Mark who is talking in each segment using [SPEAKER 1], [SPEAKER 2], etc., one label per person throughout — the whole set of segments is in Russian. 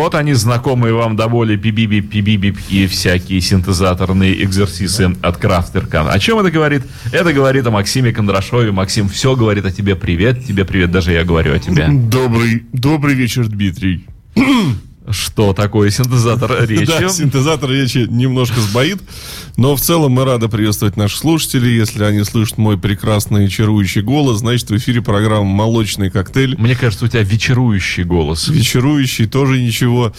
[SPEAKER 1] Вот они, знакомые вам до боли пибиби, пибиби и всякие синтезаторные экзерсисы от Крафтерка. О чем это говорит? Это говорит о Максиме Кондрашове. Максим, все говорит о тебе. Привет, тебе привет, даже я говорю о тебе.
[SPEAKER 2] Добрый, добрый вечер, Дмитрий.
[SPEAKER 1] Что такое синтезатор речи?
[SPEAKER 2] Да, синтезатор речи немножко сбоит, но в целом мы рады приветствовать наших слушателей. Если они слышат мой прекрасный чарующий голос, значит в эфире программа «Молочный коктейль».
[SPEAKER 1] Мне кажется, у тебя вечерующий голос.
[SPEAKER 2] Вечерующий, тоже ничего.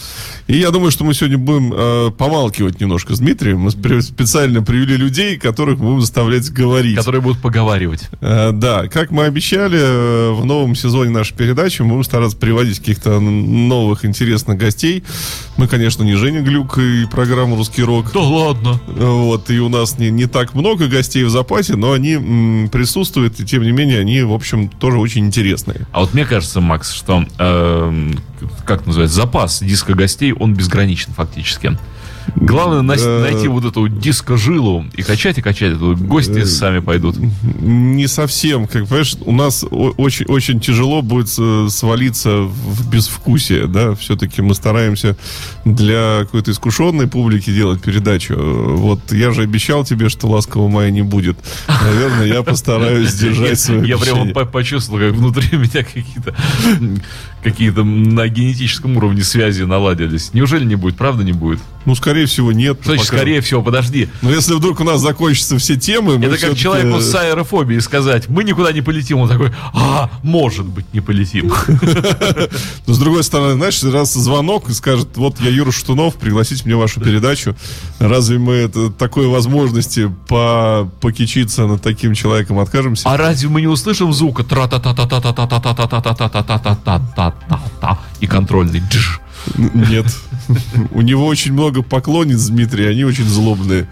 [SPEAKER 2] И я думаю, что мы сегодня будем э, помалкивать немножко с Дмитрием. Мы специально привели людей, которых мы будем заставлять говорить.
[SPEAKER 1] Которые будут поговаривать.
[SPEAKER 2] Э, да, как мы обещали, э, в новом сезоне нашей передачи мы будем стараться приводить каких-то новых интересных гостей гостей. Мы, конечно, не Женя Глюк и программа «Русский рок».
[SPEAKER 1] Да ладно.
[SPEAKER 2] Вот, и у нас не, не так много гостей в запасе, но они м, присутствуют, и тем не менее они, в общем, тоже очень интересные.
[SPEAKER 1] А вот мне кажется, Макс, что, э, как называется, запас диска гостей, он безграничен фактически. Главное найти вот эту дискожилу и качать, и качать. Гости э, сами пойдут.
[SPEAKER 2] Не совсем. Как понимаешь, у нас очень, очень тяжело будет свалиться в безвкусие, да. Все-таки мы стараемся для какой-то искушенной публики делать передачу. Вот я же обещал тебе, что ласкового мая не будет. Наверное, я постараюсь сдержать свое
[SPEAKER 1] Я прямо почувствовал, как внутри меня какие-то какие-то на генетическом уровне связи наладились. Неужели не будет? Правда не будет?
[SPEAKER 2] Ну, скорее всего, нет.
[SPEAKER 1] Что значит, пока... скорее всего, подожди.
[SPEAKER 2] Но если вдруг у нас закончатся все темы...
[SPEAKER 1] Это как человеку с аэрофобией сказать, мы никуда не полетим. Он такой, а, может быть, не полетим.
[SPEAKER 2] Но с другой стороны, знаешь, раз звонок и скажет, вот я Юра Штунов, пригласите мне вашу передачу. Разве мы это, такой возможности по, покичиться над таким человеком откажемся?
[SPEAKER 1] А разве мы не услышим звука тра та та та та та та та та та та та та та та та та та та и контрольный джж?
[SPEAKER 2] Нет. У него очень много поклонниц, Дмитрий, они очень злобные.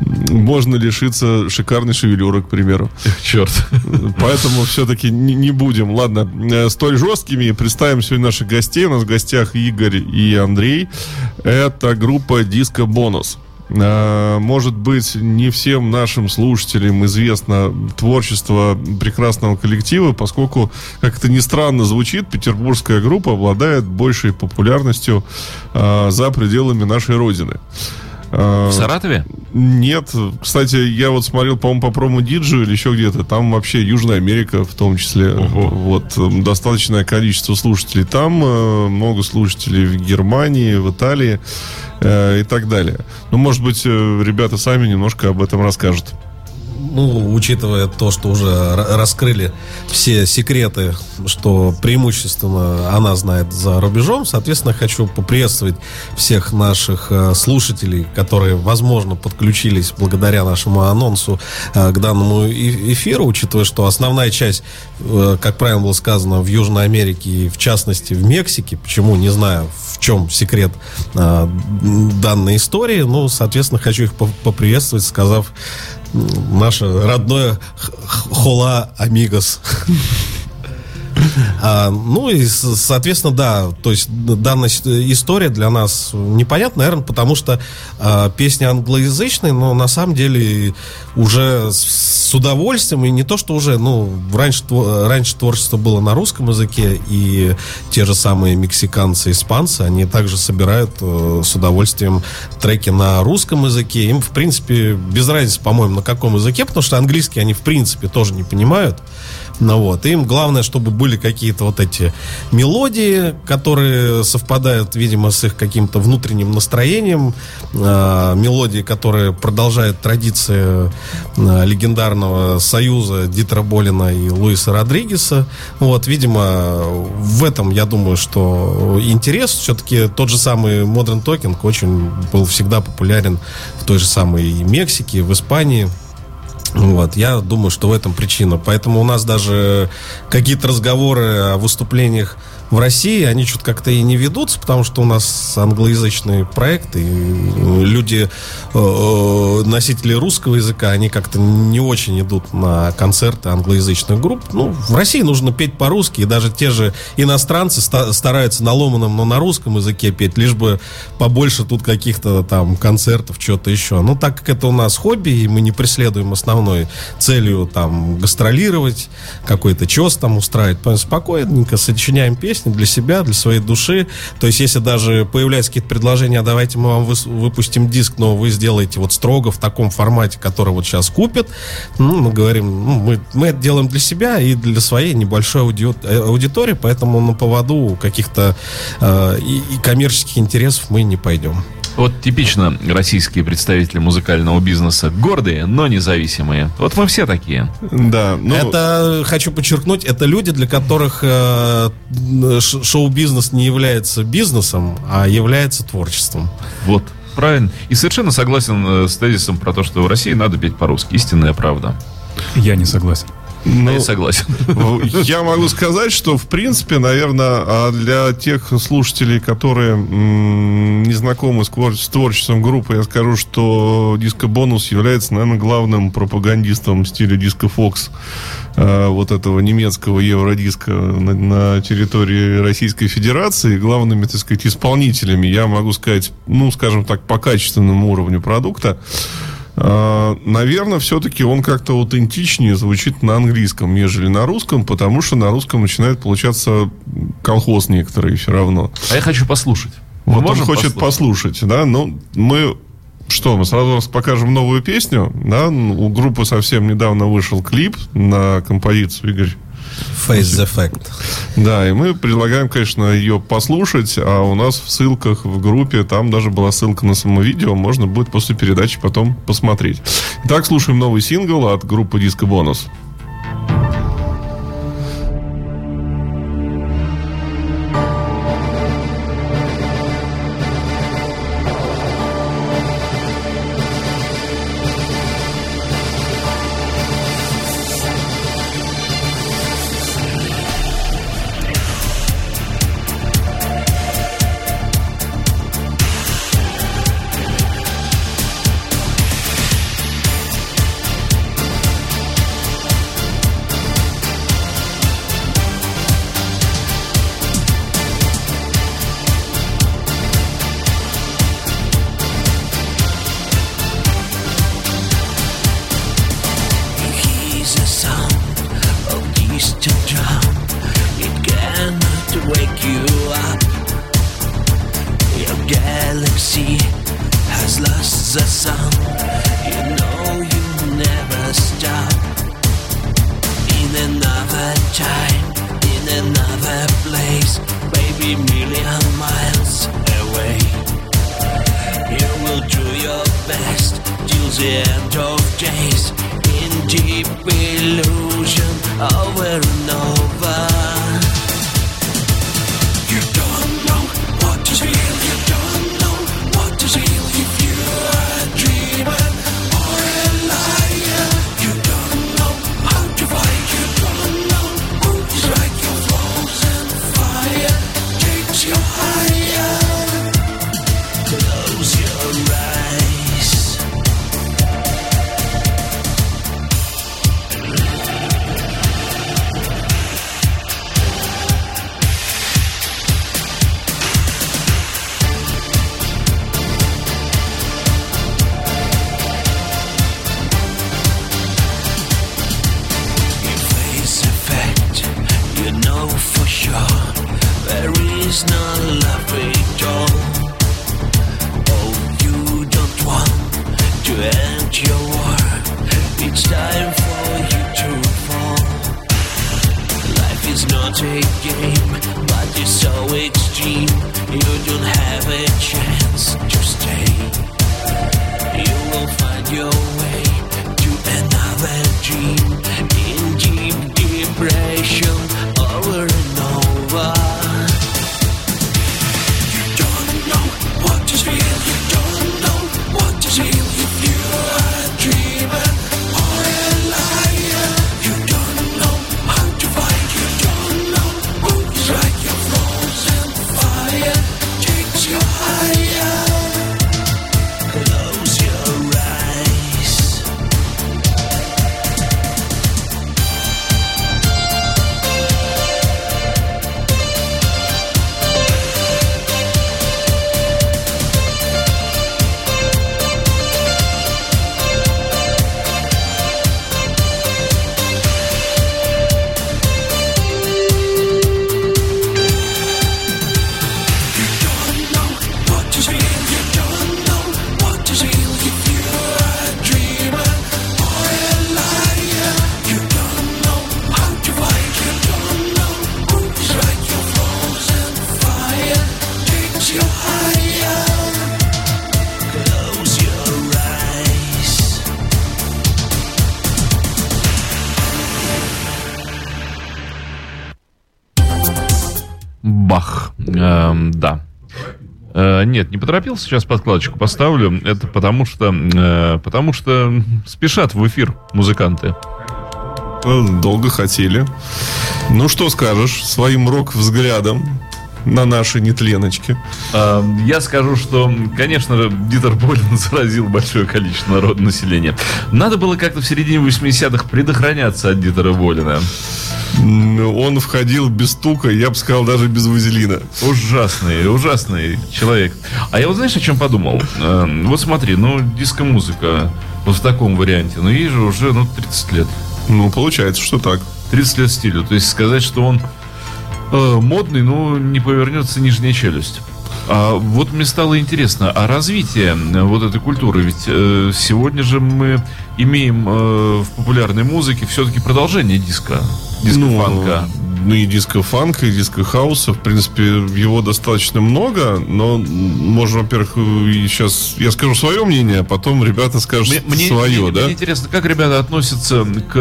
[SPEAKER 2] Можно лишиться шикарной шевелюры, к примеру.
[SPEAKER 1] Черт.
[SPEAKER 2] Поэтому все-таки не, не будем. Ладно, э, столь жесткими представим сегодня наших гостей. У нас в гостях Игорь и Андрей. Это группа Диско Бонус. А, может быть, не всем нашим слушателям известно творчество прекрасного коллектива, поскольку, как это ни странно звучит, петербургская группа обладает большей популярностью э, за пределами нашей родины.
[SPEAKER 1] А, В Саратове?
[SPEAKER 2] Нет. Кстати, я вот смотрел, по-моему, по промо Диджу или еще где-то. Там вообще Южная Америка в том числе. Ого. Вот достаточное количество слушателей там, э, много слушателей в Германии, в Италии э, и так далее. Ну, может быть, э, ребята сами немножко об этом расскажут
[SPEAKER 3] ну, учитывая то, что уже раскрыли все секреты, что преимущественно она знает за рубежом, соответственно, хочу поприветствовать всех наших э, слушателей, которые, возможно, подключились благодаря нашему анонсу э, к данному эфиру, учитывая, что основная часть, э, как правильно было сказано, в Южной Америке и, в частности, в Мексике, почему, не знаю, в чем секрет данной истории, ну, соответственно, хочу их поприветствовать, сказав наше родное хола амигос. А, ну и, соответственно, да, то есть данная история для нас непонятна, наверное, потому что а, песни англоязычные, но на самом деле уже с удовольствием, и не то, что уже, ну, раньше, раньше творчество было на русском языке, и те же самые мексиканцы, испанцы, они также собирают э, с удовольствием треки на русском языке. Им, в принципе, без разницы, по-моему, на каком языке, потому что английский они, в принципе, тоже не понимают. Ну вот, им главное, чтобы были какие-то вот эти мелодии, которые совпадают, видимо, с их каким-то внутренним настроением, э, мелодии, которые продолжают традиции э, легендарного союза Дитра Болина и Луиса Родригеса. Вот, видимо, в этом, я думаю, что интерес все-таки тот же самый Modern Talking очень был всегда популярен в той же самой Мексике, в Испании. Вот, я думаю, что в этом причина. Поэтому у нас даже какие-то разговоры о выступлениях в России, они что-то как-то и не ведутся, потому что у нас англоязычные проекты, люди, э, э, носители русского языка, они как-то не очень идут на концерты англоязычных групп. Ну, в России нужно петь по-русски, и даже те же иностранцы стараются на ломаном, но на русском языке петь, лишь бы побольше тут каких-то там концертов, что-то еще. Ну, так как это у нас хобби, и мы не преследуем основной целью там гастролировать, какой-то чес там устраивать, спокойненько сочиняем песни, песни для себя, для своей души. То есть, если даже появляются какие-то предложения, «А давайте мы вам выпустим диск, но вы сделаете вот строго в таком формате, который вот сейчас купят, ну, мы говорим, ну, мы, мы это делаем для себя и для своей небольшой ауди- э, аудитории, поэтому на поводу каких-то э, и, и коммерческих интересов мы не пойдем.
[SPEAKER 1] Вот типично российские представители музыкального бизнеса гордые, но независимые. Вот мы все такие.
[SPEAKER 2] Да, ну,
[SPEAKER 3] это, хочу подчеркнуть, это люди, для которых э, шоу-бизнес не является бизнесом, а является творчеством.
[SPEAKER 1] Вот, правильно. И совершенно согласен э, с тезисом про то, что в России надо петь по-русски. Истинная правда.
[SPEAKER 4] Я не согласен.
[SPEAKER 2] Ну,
[SPEAKER 1] Я согласен.
[SPEAKER 2] Я могу сказать, что, в принципе, наверное, а для тех слушателей, которые не знакомы с, с творчеством группы, я скажу, что Диско Бонус является, наверное, главным пропагандистом стиля Диско Фокс, э, вот этого немецкого евродиска на, на территории Российской Федерации, главными, так сказать, исполнителями, я могу сказать, ну, скажем так, по качественному уровню продукта. А, Наверное, все-таки он как-то аутентичнее звучит на английском, нежели на русском, потому что на русском начинает получаться колхоз некоторый все равно.
[SPEAKER 1] А я хочу послушать. Мы
[SPEAKER 2] Вот он хочет
[SPEAKER 1] послушать?
[SPEAKER 2] послушать, да, ну, мы что, мы сразу раз покажем новую песню, да, у группы совсем недавно вышел клип на композицию, Игорь.
[SPEAKER 3] Face the fact.
[SPEAKER 2] Да, и мы предлагаем, конечно, ее послушать, а у нас в ссылках в группе, там даже была ссылка на само видео, можно будет после передачи потом посмотреть. Итак, слушаем новый сингл от группы Диско Бонус.
[SPEAKER 5] He's the sun. You know you never stop. In another time, in another place, maybe million miles away. You will do your best till the end of days in deep illusion over and over. Another in deep depression
[SPEAKER 1] нет, не поторопился, сейчас подкладочку поставлю. Это потому что, э, потому что спешат в эфир музыканты.
[SPEAKER 2] Э, Долго хотели. Ну, что скажешь своим рок-взглядом на наши нетленочки?
[SPEAKER 1] Э, Я скажу, что, конечно же, Дитер Болин заразил большое количество народа населения. Надо было как-то в середине 80-х предохраняться от Дитера Болина.
[SPEAKER 2] Он входил без стука, я бы сказал, даже без вазелина.
[SPEAKER 1] Ужасный, ужасный человек. А я вот знаешь, о чем подумал? Э, Вот смотри, ну, диско-музыка вот в таком варианте, ну, ей же уже, ну, 30 лет.
[SPEAKER 2] Ну, получается, что так.
[SPEAKER 1] 30 лет стилю. То есть сказать, что он э, модный, ну, не повернется нижняя челюсть. А вот мне стало интересно, а развитие э, вот этой культуры, ведь э, сегодня же мы имеем э, в популярной музыке все-таки продолжение диска, диско-фанка.
[SPEAKER 2] Ну, и диско-фанка, и диско-хауса. В принципе, его достаточно много, но можно, во-первых, сейчас я скажу свое мнение, а потом ребята скажут
[SPEAKER 1] мне-
[SPEAKER 2] свое,
[SPEAKER 1] мне-
[SPEAKER 2] да?
[SPEAKER 1] мне интересно, как ребята относятся к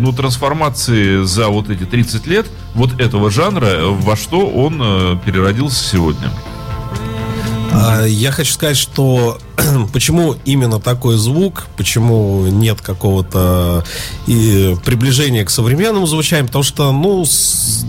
[SPEAKER 1] ну, трансформации за вот эти 30 лет вот этого жанра, во что он э, переродился сегодня.
[SPEAKER 3] А, Я хочу сказать, что почему именно такой звук, почему нет какого-то и приближения к современному звучанию, потому что, ну, с-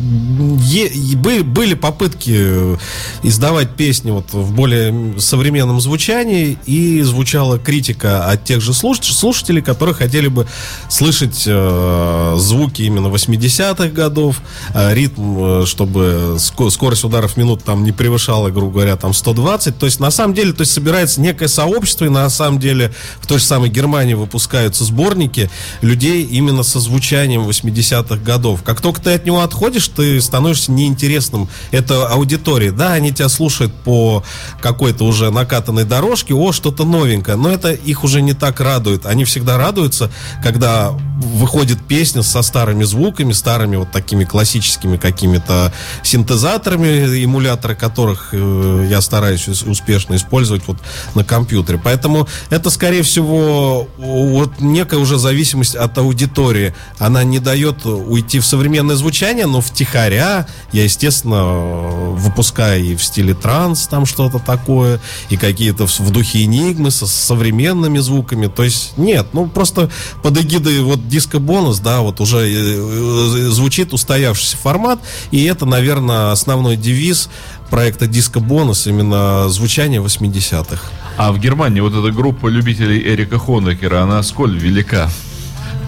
[SPEAKER 3] е- были попытки издавать песни вот в более современном звучании, и звучала критика от тех же слуш- слушателей, которые хотели бы слышать э, звуки именно 80-х годов, э, ритм, э, чтобы ско- скорость ударов в минуту там не превышала, грубо говоря, там 120. То есть, на самом деле, то есть собирается некое сообщество, и на самом деле в той же самой Германии выпускаются сборники людей именно со звучанием 80-х годов. Как только ты от него отходишь, ты становишься неинтересным. Это аудитории, да, они тебя слушают по какой-то уже накатанной дорожке, о, что-то новенькое, но это их уже не так радует. Они всегда радуются, когда выходит песня со старыми звуками, старыми вот такими классическими какими-то синтезаторами, эмуляторы которых э, я стараюсь ус- успешно использовать вот на компьютере. Поэтому это, скорее всего, вот некая уже зависимость от аудитории. Она не дает уйти в современное звучание, но втихаря я, естественно, выпускаю и в стиле транс там что-то такое, и какие-то в, в духе энигмы со современными звуками. То есть нет, ну просто под эгидой вот диско-бонус, да, вот уже э, э, звучит устоявшийся формат, и это, наверное, основной девиз проекта Диско-бонус, именно звучание 80-х.
[SPEAKER 1] А в Германии вот эта группа любителей Эрика Хонекера, она сколь велика?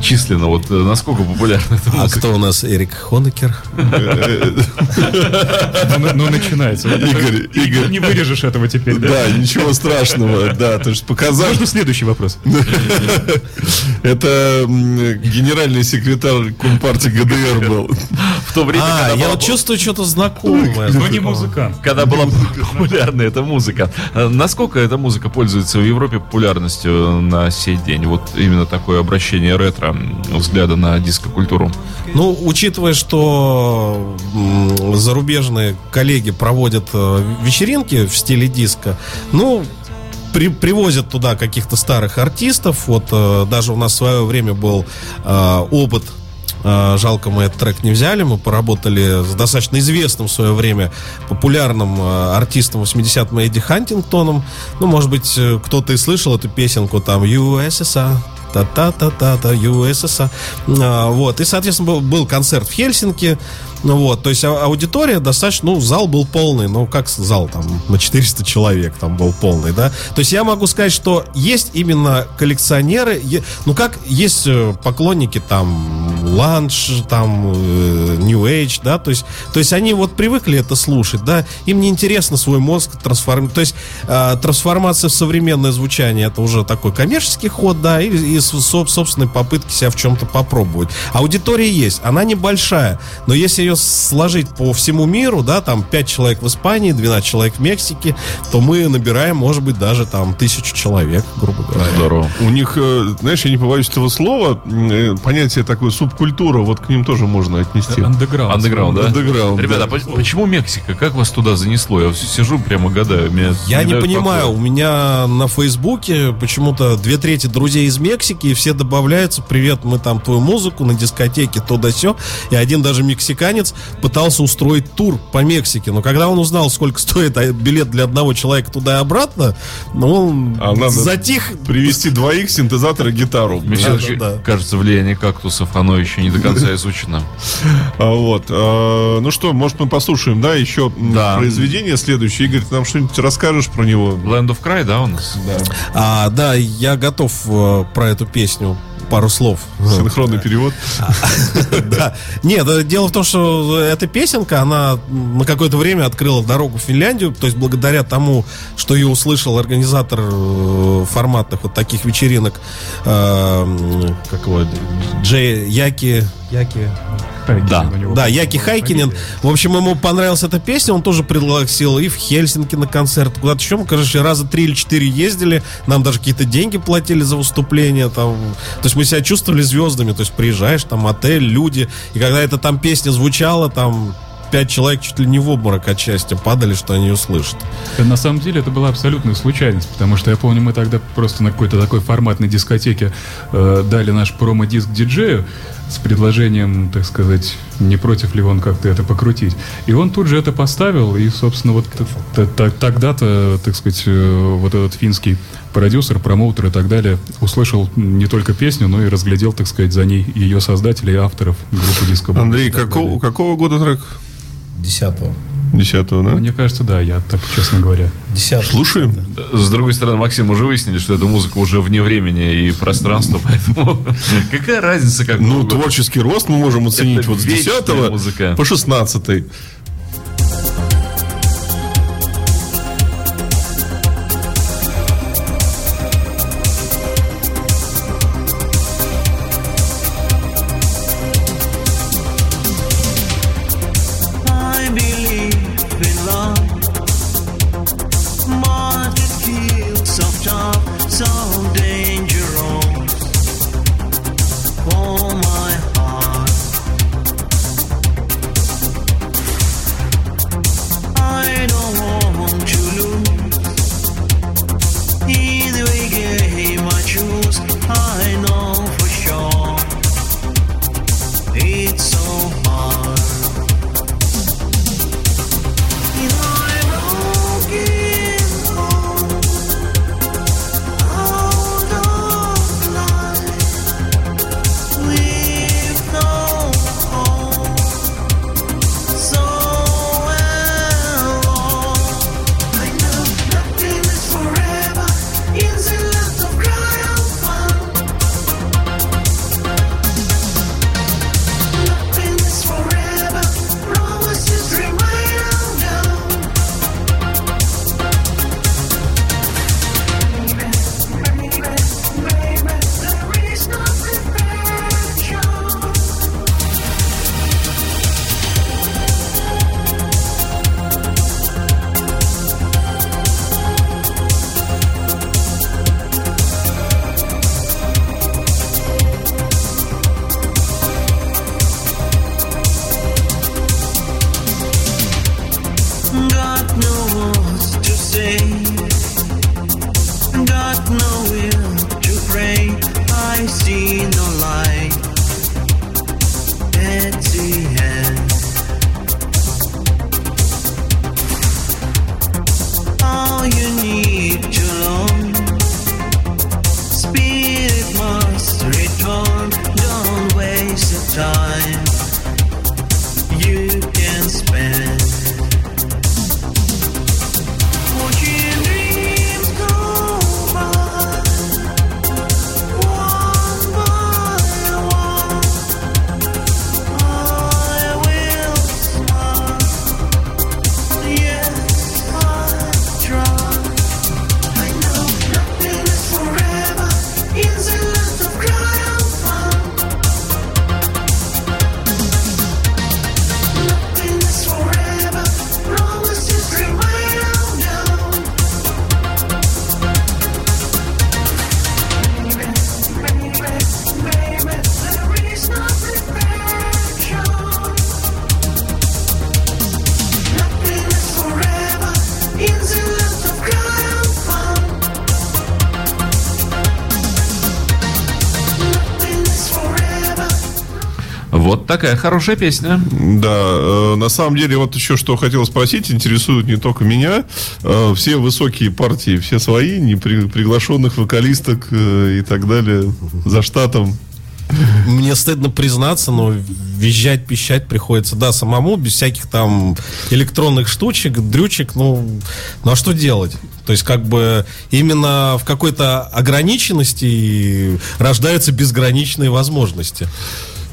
[SPEAKER 1] Численно, вот э, насколько популярна эта
[SPEAKER 3] А
[SPEAKER 1] музыка?
[SPEAKER 3] кто у нас Эрик Хонекер?
[SPEAKER 4] Ну, ну, начинается.
[SPEAKER 2] Игорь, Игорь.
[SPEAKER 4] Не вырежешь этого теперь, да?
[SPEAKER 2] Да, ничего страшного, да, то есть показать,
[SPEAKER 4] Можно следующий вопрос?
[SPEAKER 2] это генеральный секретарь Компартии ГДР был.
[SPEAKER 1] В то время,
[SPEAKER 3] А,
[SPEAKER 1] когда
[SPEAKER 3] я вот чувствую что-то знакомое.
[SPEAKER 4] Но не музыкант.
[SPEAKER 1] когда была популярна эта музыка. Э, Насколько эта музыка пользуется в Европе популярностью на сей день? Вот именно такое обращение ретро, м, взгляда на диско-культуру.
[SPEAKER 3] Ну, учитывая, что зарубежные коллеги проводят э, вечеринки в стиле диска, ну, при- привозят туда каких-то старых артистов. Вот э, даже у нас в свое время был э, опыт Жалко, мы этот трек не взяли. Мы поработали с достаточно известным в свое время популярным артистом 80-м Эдди Хантингтоном. Ну, может быть, кто-то и слышал эту песенку там USSR. Та-та-та-та-та, USSR. А, Вот. И, соответственно, был концерт в Хельсинки. Ну вот, то есть а- аудитория достаточно, ну, зал был полный, ну, как зал там, на 400 человек там был полный, да. То есть я могу сказать, что есть именно коллекционеры, ну, как есть э, поклонники там ланч, там э, New Age, да, то есть, то есть они вот привыкли это слушать, да, им не интересно свой мозг трансформировать, то есть э, трансформация в современное звучание это уже такой коммерческий ход, да, и, и собственной попытки себя в чем-то попробовать. Аудитория есть, она небольшая, но если ее сложить по всему миру, да, там 5 человек в Испании, 12 человек в Мексике, то мы набираем, может быть, даже там тысячу человек, грубо говоря.
[SPEAKER 1] Здорово.
[SPEAKER 2] У них, э, знаешь, я не побоюсь этого слова, э, понятие такое субкультура, вот к ним тоже можно отнести.
[SPEAKER 4] Underground.
[SPEAKER 1] Андеграунд, да?
[SPEAKER 2] Underground,
[SPEAKER 1] Ребята, а по- почему Мексика? Как вас туда занесло? Я сижу прямо гадаю. меня
[SPEAKER 3] Я не понимаю,
[SPEAKER 1] покоя.
[SPEAKER 3] у меня на Фейсбуке почему-то две трети друзей из Мексики, и все добавляются, привет, мы там твою музыку на дискотеке, то да сё. И один даже мексиканец пытался устроить тур по Мексике. Но когда он узнал, сколько стоит а, билет для одного человека туда и обратно, ну, он
[SPEAKER 2] А надо
[SPEAKER 3] затих.
[SPEAKER 2] Привести двоих, синтезатор и гитару.
[SPEAKER 1] Мне
[SPEAKER 3] Да, да, да.
[SPEAKER 1] кажется, влияние кактусов, оно еще не до конца изучено.
[SPEAKER 2] А, вот. а, ну что, может, мы послушаем, да, еще произведение следующее. Игорь, ты нам что-нибудь расскажешь про него?
[SPEAKER 1] Land of Cry, да, у нас?
[SPEAKER 3] А, да, я готов э, про эту песню пару слов.
[SPEAKER 2] Синхронный перевод.
[SPEAKER 3] Да. Нет, э, дело в том, что эта песенка, она на какое-то время открыла дорогу в Финляндию, то есть благодаря тому, что ее услышал организатор э, форматных вот таких вечеринок, э, как его, Джей Яки... Яки...
[SPEAKER 4] Хайкинен
[SPEAKER 1] Да.
[SPEAKER 4] у него,
[SPEAKER 3] Да, Яки Хайкинен. В общем, ему понравилась эта песня, он тоже пригласил и в Хельсинки на концерт, куда-то еще. Мы, короче, раза три или четыре ездили, нам даже какие-то деньги платили за выступление. Там. То есть мы себя чувствовали звездами, то есть приезжаешь, там отель, люди, и когда эта там песня звучала, там пять человек чуть ли не в обморок от счастья падали, что они ее слышат.
[SPEAKER 4] Да, На самом деле это была абсолютная случайность, потому что я помню, мы тогда просто на какой-то такой форматной дискотеке э, дали наш промо-диск диджею с предложением, так сказать, не против ли он как-то это покрутить. И он тут же это поставил, и, собственно, вот тогда-то, так сказать, э, вот этот финский продюсер, промоутер и так далее услышал не только песню, но и разглядел, так сказать, за ней ее создателей и авторов группы диско.
[SPEAKER 2] Андрей, какого, какого года трек?
[SPEAKER 3] Десятого.
[SPEAKER 2] Десятого, да?
[SPEAKER 4] Мне кажется, да, я так, честно говоря.
[SPEAKER 3] Десятого.
[SPEAKER 2] Слушаем?
[SPEAKER 1] С другой стороны, Максим, уже выяснили, что эта музыка уже вне времени и пространства, поэтому какая разница, как
[SPEAKER 2] Ну, творческий рост мы можем оценить вот с
[SPEAKER 1] вечная
[SPEAKER 2] 10
[SPEAKER 1] музыка.
[SPEAKER 2] по 16
[SPEAKER 1] такая хорошая песня.
[SPEAKER 2] Да, э, на самом деле, вот еще что хотел спросить, интересует не только меня. Э, все высокие партии, все свои, не при- приглашенных вокалисток э, и так далее за штатом.
[SPEAKER 3] Мне стыдно признаться, но визжать, пищать приходится, да, самому, без всяких там электронных штучек, дрючек, ну, ну а что делать? То есть, как бы, именно в какой-то ограниченности рождаются безграничные возможности.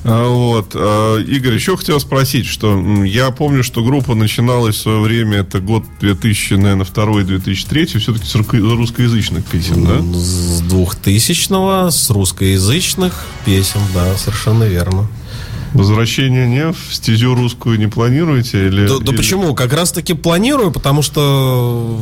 [SPEAKER 2] А, Вот. а, Игорь, еще хотел спросить, что я помню, что группа начиналась в свое время, это год 2000, наверное, второй, 2003, все-таки с русскоязычных песен, да?
[SPEAKER 3] С 2000-го, с русскоязычных песен, да, совершенно верно.
[SPEAKER 2] Возвращение не в стезю русскую не планируете? Или,
[SPEAKER 3] Да, да
[SPEAKER 2] или-
[SPEAKER 3] почему? Как раз таки планирую, потому что,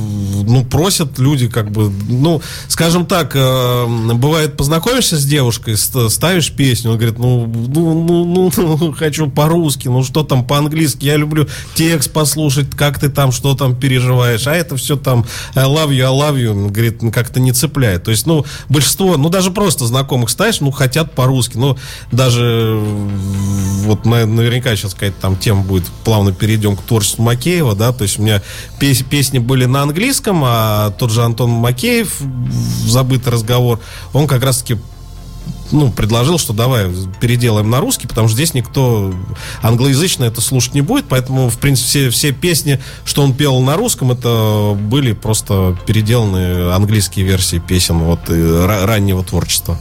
[SPEAKER 3] ну, просят люди, как бы, ну, скажем так, э, бывает, познакомишься с девушкой, ст- ставишь песню, он говорит, ну, ну, ну, ну, ну, хочу по-русски, ну, что там по-английски, я люблю текст послушать, как ты там, что там переживаешь, а это все там I love you, I love you, говорит, ну, как-то не цепляет. То есть, ну, большинство, ну, даже просто знакомых ставишь, ну, хотят по-русски, ну, даже вот на- наверняка сейчас какая-то там тема будет, плавно перейдем к творчеству Макеева, да, то есть у меня пес- песни были на английском, а тот же Антон Макеев, забытый разговор, он как раз-таки ну, предложил, что давай переделаем на русский, потому что здесь никто англоязычно это слушать не будет, поэтому, в принципе, все, все песни, что он пел на русском, это были просто переделанные английские версии песен вот и ра- раннего творчества.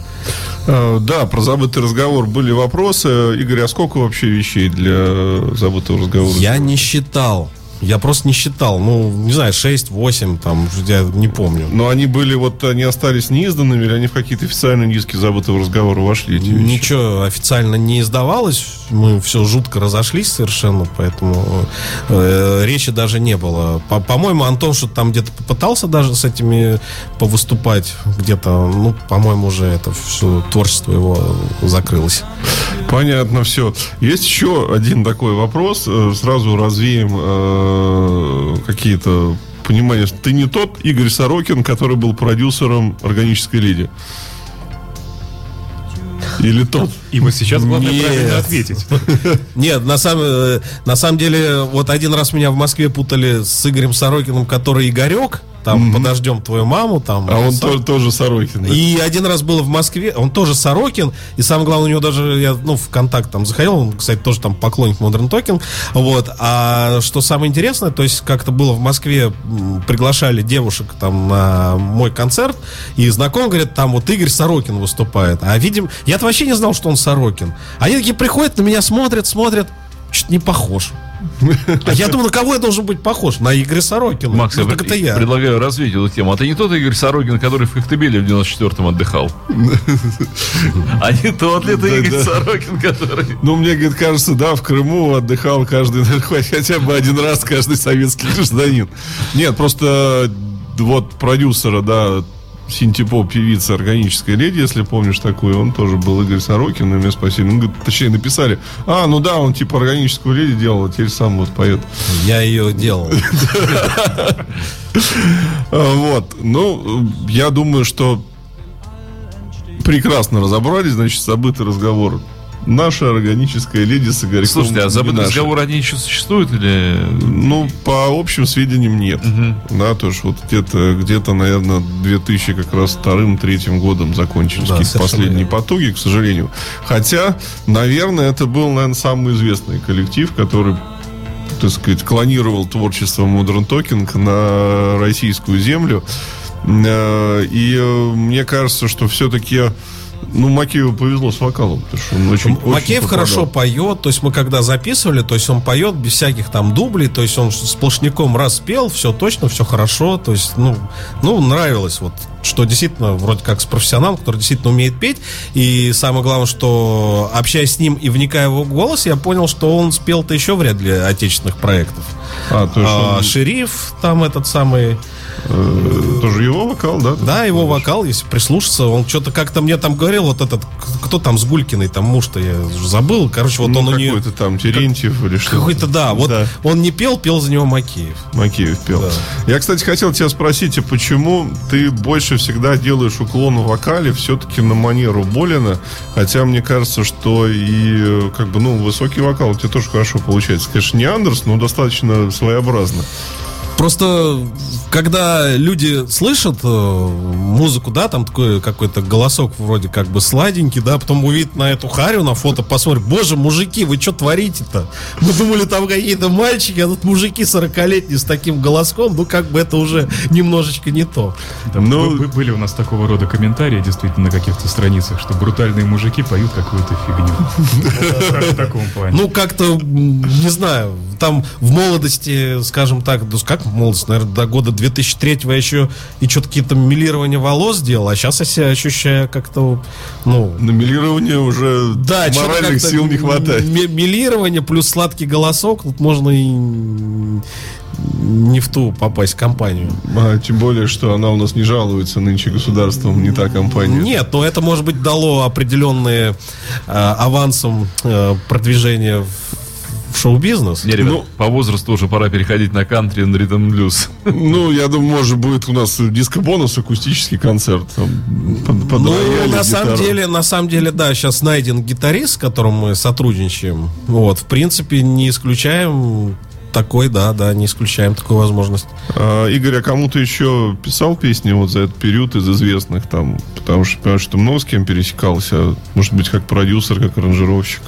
[SPEAKER 2] А, Да, про забытый разговор были вопросы. Игорь, а сколько вообще вещей для забытого разговора?
[SPEAKER 3] Я не считал. Я просто не считал. Ну, не знаю, 6, 8, там, я не помню.
[SPEAKER 2] Но они были, вот они остались неизданными, или они в какие-то официальные диски забытого разговора вошли? Эти вещи?
[SPEAKER 3] Ничего официально не издавалось. Мы все жутко разошлись совершенно, поэтому э, речи даже не было. По- По-моему, Антон что-то там где-то попытался даже с этими повыступать. Где-то, ну, по-моему, уже это все творчество его закрылось.
[SPEAKER 2] Понятно, все. Есть еще один такой вопрос. Э, Сразу развеем э, какие-то понимания. Ты не тот Игорь Сорокин, который был продюсером органической леди. Или тот?
[SPEAKER 4] И вот сейчас главное
[SPEAKER 3] Нет.
[SPEAKER 4] правильно ответить.
[SPEAKER 3] Нет, на самом, э, на самом деле, вот один раз меня в Москве путали с Игорем Сорокиным, который Игорек. Там подождем твою маму, там.
[SPEAKER 2] А он
[SPEAKER 3] сам-
[SPEAKER 2] то- тоже Сорокин. да?
[SPEAKER 3] И один раз был в Москве, он тоже Сорокин, и самое главное, у него даже, я, ну, в контакт там заходил, он, кстати, тоже там поклонник Modern Talking, вот, а что самое интересное, то есть как-то было в Москве, приглашали девушек там на мой концерт, и знакомый говорит, там вот Игорь Сорокин выступает, а видим, я-то вообще не знал, что он Сорокин, они такие приходят, на меня смотрят, смотрят, что-то не похож. А я думаю, на кого я должен быть похож? На Игоря Сорокина.
[SPEAKER 1] Макс,
[SPEAKER 3] ну,
[SPEAKER 1] я
[SPEAKER 3] так это я.
[SPEAKER 1] предлагаю развить эту тему. А ты не тот Игорь Сорокин, который в Коктебеле в 94-м отдыхал? А не тот ли ты Игорь Сорокин, который...
[SPEAKER 2] Ну, мне, говорит, кажется, да, в Крыму отдыхал каждый, хотя бы один раз каждый советский гражданин. Нет, просто вот продюсера, да, синтепоп певица органическая леди, если помнишь такую, он тоже был Игорь Сорокин, на меня спросили, ну, говорит, точнее, написали, а, ну да, он типа органическую леди делал, а теперь сам вот поет.
[SPEAKER 3] Я ее делал.
[SPEAKER 2] Вот, ну, я думаю, что прекрасно разобрались, значит, забытый разговор. Наша органическая леди с Игорьком.
[SPEAKER 1] Слушайте, а
[SPEAKER 2] наша.
[SPEAKER 1] разговор, они еще существуют или...
[SPEAKER 2] Ну, по общим сведениям нет. Да, то есть вот где-то, где-то, наверное, 2000 как раз вторым-третьим годом закончились
[SPEAKER 3] Да,
[SPEAKER 2] последние
[SPEAKER 3] верно.
[SPEAKER 2] потуги, к сожалению. Хотя, наверное, это был, наверное, самый известный коллектив, который так сказать, клонировал творчество Modern Talking на российскую землю. Э, И э, мне кажется, что все-таки ну, Макееву повезло с вокалом, потому что он очень, очень
[SPEAKER 3] Макеев
[SPEAKER 2] попадал.
[SPEAKER 3] хорошо поет, то есть мы когда записывали, то есть он поет без всяких там дублей, то есть он сплошняком раз спел, все точно, все хорошо, то есть, ну, ну, нравилось вот, что действительно вроде как с профессионалом, который действительно умеет петь, и самое главное, что общаясь с ним и вникая в его голос, я понял, что он спел-то еще в ряд для отечественных проектов.
[SPEAKER 2] А, то есть
[SPEAKER 3] А,
[SPEAKER 2] он-
[SPEAKER 3] Шериф, там этот самый,
[SPEAKER 2] Тоже его вокал, да?
[SPEAKER 3] Да, его вокал, если прислушаться, он что-то как-то мне там говорил, вот этот, кто там с Гулькиной, там муж-то, я забыл, короче, вот
[SPEAKER 2] Ну,
[SPEAKER 3] он у нее...
[SPEAKER 2] какой-то там Терентьев или что
[SPEAKER 3] Какой-то, да, вот
[SPEAKER 2] Да.
[SPEAKER 3] он не пел, пел за него Макеев.
[SPEAKER 2] Макеев пел. Я, кстати, хотел тебя спросить, а почему ты больше всегда делаешь уклон в вокале все-таки на манеру Болина, хотя мне кажется, что и э, как бы, ну, высокий вокал у тебя тоже хорошо получается. Конечно, не Андерс, но достаточно своеобразно.
[SPEAKER 3] Просто, когда люди слышат э, музыку, да, там такой какой-то голосок вроде как бы сладенький, да, потом увидят на эту харю на фото, посмотрят, боже, мужики, вы что творите-то? Мы думали, там какие-то мальчики, а тут мужики 40-летние с таким голоском, ну, как бы это уже немножечко не то.
[SPEAKER 4] Там
[SPEAKER 2] Ну-
[SPEAKER 4] бы- бы- были у нас такого рода комментарии, действительно, на каких-то страницах, что брутальные мужики поют какую-то фигню. В таком плане.
[SPEAKER 3] Ну, как-то, не знаю, там в молодости, скажем так, ну, как в молодости, наверное, до года 2003 я еще и что-то какие-то милирования волос делал, а сейчас я себя ощущаю как-то, ну...
[SPEAKER 2] На милирование уже
[SPEAKER 3] Да,
[SPEAKER 2] моральных сил не хватает.
[SPEAKER 3] ми- Милирование плюс сладкий голосок, тут можно и не в ту попасть компанию.
[SPEAKER 2] А, тем более, что она у нас не жалуется нынче государством, не та компания.
[SPEAKER 3] Нет, но это, может быть, дало определенные э, авансом э, продвижения в, в шоу-бизнес.
[SPEAKER 1] Не, ребят,
[SPEAKER 2] Ну-
[SPEAKER 1] по возрасту уже пора переходить на кантри, на ритм блюз.
[SPEAKER 2] Ну, я думаю, может, будет у нас диско-бонус, акустический концерт. Там, под, под
[SPEAKER 3] Ну, на самом
[SPEAKER 2] гитару.
[SPEAKER 3] деле, на самом деле, да, сейчас найден гитарист, с которым мы сотрудничаем. Вот, в принципе, не исключаем такой, да, да, не исключаем такую возможность.
[SPEAKER 2] А, Игорь, а кому-то еще писал песни вот за этот период из известных там? Потому что, понимаешь, что много с кем пересекался. Может быть, как продюсер, как аранжировщик.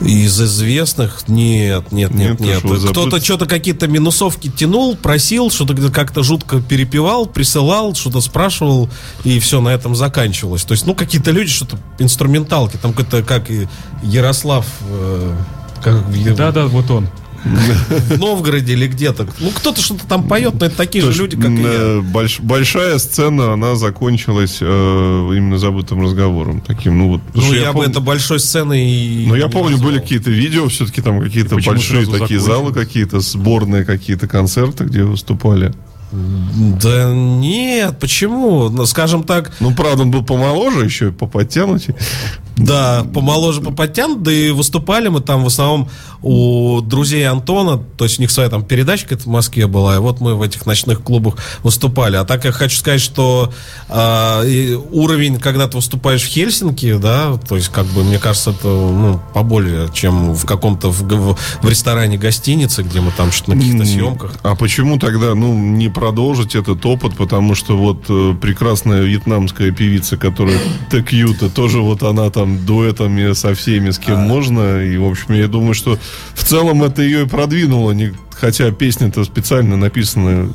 [SPEAKER 3] Из известных нет, нет,
[SPEAKER 2] Нет,
[SPEAKER 3] нет, нет. Кто-то что-то какие-то минусовки тянул, просил, что-то как-то жутко перепевал, присылал, что-то спрашивал, и все на этом заканчивалось. То есть, ну, какие-то люди, что-то инструменталки, там какой-то, как и Ярослав, э, как в Е-
[SPEAKER 4] Да-да, вот он.
[SPEAKER 3] В Новгороде или где-то. Ну, кто-то что-то там поет, но это такие
[SPEAKER 2] То
[SPEAKER 3] же люди, как и я.
[SPEAKER 2] э, больш- большая сцена, она закончилась э, именно забытым разговором. Таким, ну вот.
[SPEAKER 3] Ну,
[SPEAKER 2] что
[SPEAKER 3] я, бы
[SPEAKER 2] помню-
[SPEAKER 3] это большой сценой и...
[SPEAKER 2] Ну, я помню,
[SPEAKER 3] назвал.
[SPEAKER 2] были какие-то видео, все-таки там какие-то большие такие залы, какие-то сборные какие-то концерты, где выступали.
[SPEAKER 3] Да нет, почему? Ну, скажем так,
[SPEAKER 2] Ну, правда, он был помоложе еще, поподтянуть.
[SPEAKER 3] Да, помоложе, поподтянут, да и выступали мы там в основном у друзей Антона, то есть у них своя там передачка в Москве была, и вот мы в этих ночных клубах выступали. А так я хочу сказать, что и уровень, когда ты выступаешь в Хельсинки, да, то есть как бы, мне кажется, это ну, поболее, чем в каком-то в, г- в ресторане гостиницы, где мы там что-то на каких-то съемках.
[SPEAKER 2] А почему тогда, ну, не продолжить этот опыт? Потому что вот э, прекрасная вьетнамская певица, которая Тэкьюта, тоже вот она там дуэтами со всеми, с
[SPEAKER 3] А.
[SPEAKER 2] кем можно. И, в общем, я думаю, что в целом это ее и продвинуло. Не, хотя песня-то специально написана.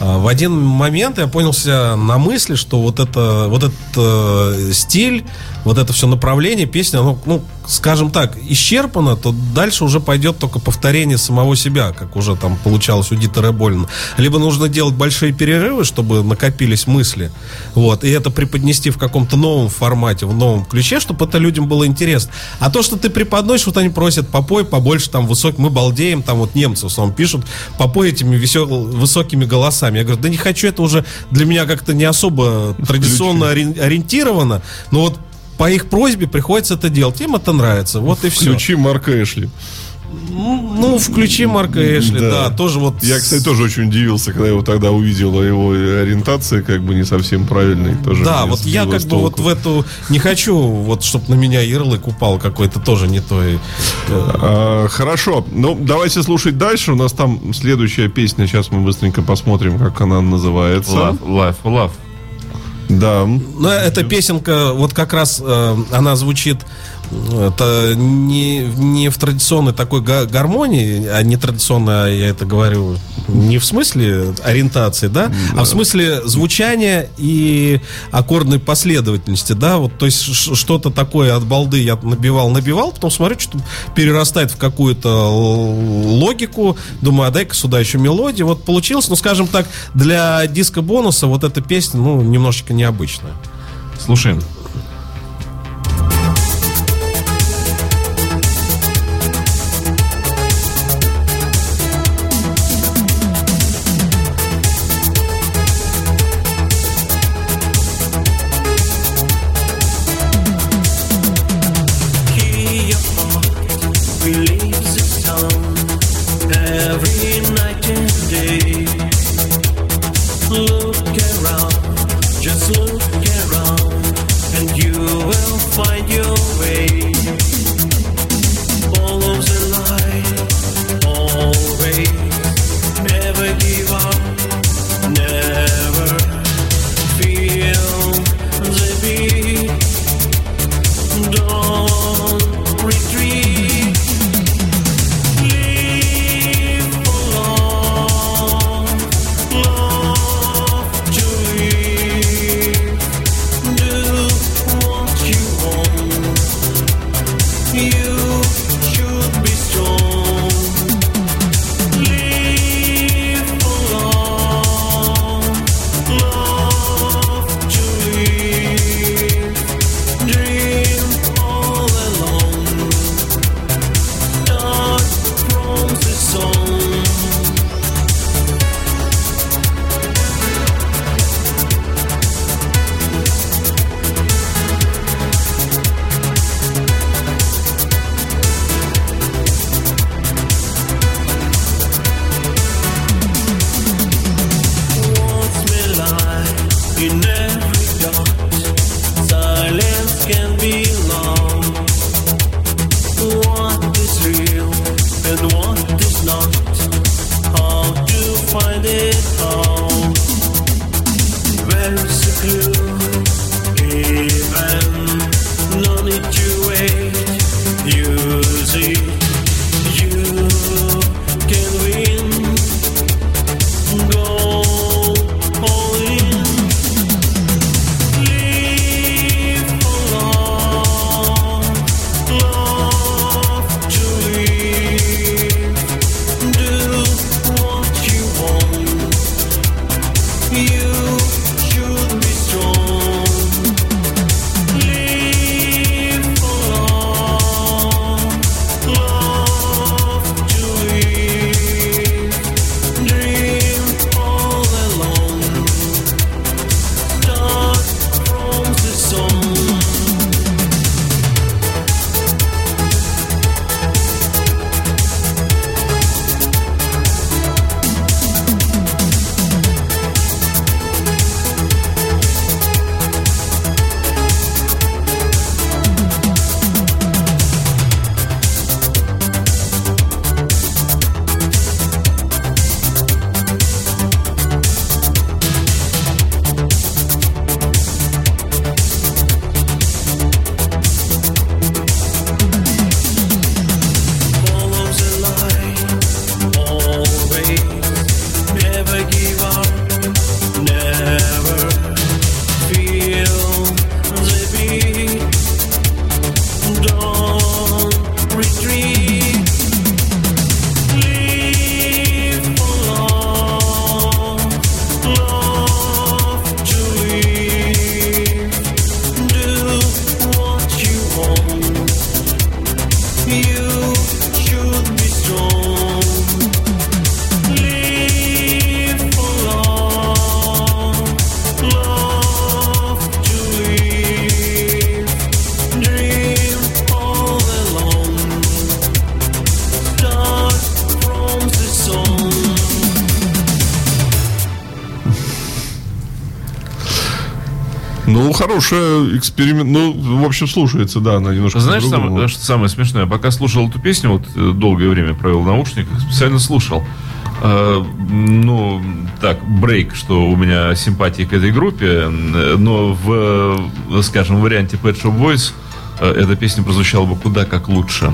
[SPEAKER 3] А, В один момент я понял себя на мысли, что вот это, вот этот э, стиль, вот это все направление песни, оно, ну, скажем так, исчерпано, то дальше уже пойдет только повторение самого себя, как уже там получалось у Дитера Больна. Либо нужно делать большие перерывы, чтобы накопились мысли, вот, и это преподнести в каком-то новом формате, в новом ключе, чтобы это людям было интересно. А то, что ты преподносишь, вот они просят, попой побольше там высоких, мы балдеем, там вот немцы в основном пишут, попой этими весел, высокими голосами. Я говорю, да не хочу, это уже для меня как-то не особо традиционно ори- ориентировано, но вот по их просьбе приходится это делать. Им это нравится. Вот и все.
[SPEAKER 2] Включи Марка Эшли.
[SPEAKER 3] Ну, включи Марка Эшли,
[SPEAKER 2] Да.
[SPEAKER 3] да. тоже вот.
[SPEAKER 2] Я, кстати, тоже очень удивился, когда его тогда увидел, а его ориентация как бы не совсем правильной. Тоже
[SPEAKER 3] Да, вот я как бы вот в эту не хочу, вот чтобы на меня ярлык упал какой-то тоже не той. э,
[SPEAKER 2] А, хорошо, ну давайте слушать дальше. У нас там следующая песня. Сейчас мы быстренько посмотрим, как она называется.
[SPEAKER 1] Love, love, love.
[SPEAKER 2] Да.
[SPEAKER 3] Ну, эта песенка, вот как раз э, она звучит это не, не в традиционной такой га- гармонии, а не традиционно, я это говорю, не в смысле ориентации, да, а в смысле звучания и аккордной последовательности, да, вот, то есть что-то такое от балды я набивал, набивал, потом смотрю, что перерастает в какую-то логику, думаю, а дай-ка сюда еще мелодию, вот получилось, ну, скажем так, для диска-бонуса вот эта песня, ну, немножечко необычная.
[SPEAKER 1] Слушаем.
[SPEAKER 2] Хорошая эксперимент. Ну, в общем, слушается, да, она немножко
[SPEAKER 1] Знаешь, самое, что самое смешное? Пока слушал эту песню, вот э, долгое время провел в наушниках, специально слушал. Э, ну, так, брейк, что у меня симпатии к этой группе, э, но в, э, скажем, варианте Pet Shop Boys эта песня прозвучала бы куда как лучше.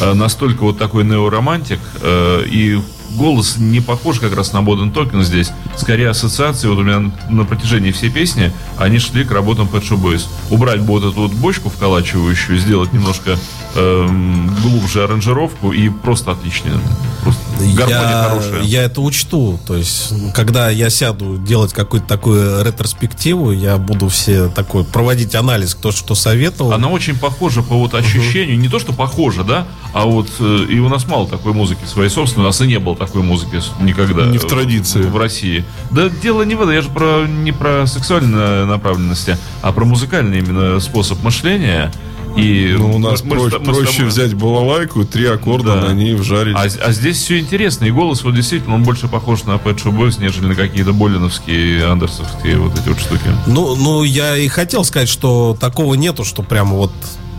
[SPEAKER 1] Настолько вот такой неоромантик, и голос не похож как раз на Modern Token здесь. Скорее ассоциации, вот у меня на протяжении всей песни, они шли к работам Pet Shop Boys. Убрать бы вот эту вот бочку вколачивающую, сделать немножко эм, глубже аранжировку, и просто отлично. Просто гармония
[SPEAKER 3] я,
[SPEAKER 1] хорошая.
[SPEAKER 3] я это учту. То есть, когда я сяду делать какую-то такую ретроспективу, я буду все такой проводить анализ, кто что советовал.
[SPEAKER 1] Она очень похожа по вот ощущению, не то что похожа, да, а вот э, и у нас мало такой музыки своей собственной, у нас и не было такой музыки никогда.
[SPEAKER 2] Не в традиции.
[SPEAKER 1] В, России. Да дело не в этом, я же про, не про сексуальные направленности, а про музыкальный именно способ мышления. И
[SPEAKER 2] Ну, у нас
[SPEAKER 1] мы- мы с-
[SPEAKER 2] про-
[SPEAKER 1] мы
[SPEAKER 2] проще
[SPEAKER 1] тобой-
[SPEAKER 2] взять балалайку, три аккорда
[SPEAKER 1] Да.
[SPEAKER 2] на ней вжарить.
[SPEAKER 1] А, а здесь все интересно. И голос вот действительно, он больше похож на Pet Shop Boys, нежели на какие-то болиновские, андерсовские вот эти вот штуки.
[SPEAKER 3] Ну, ну, я и хотел сказать, что такого нету, что прямо вот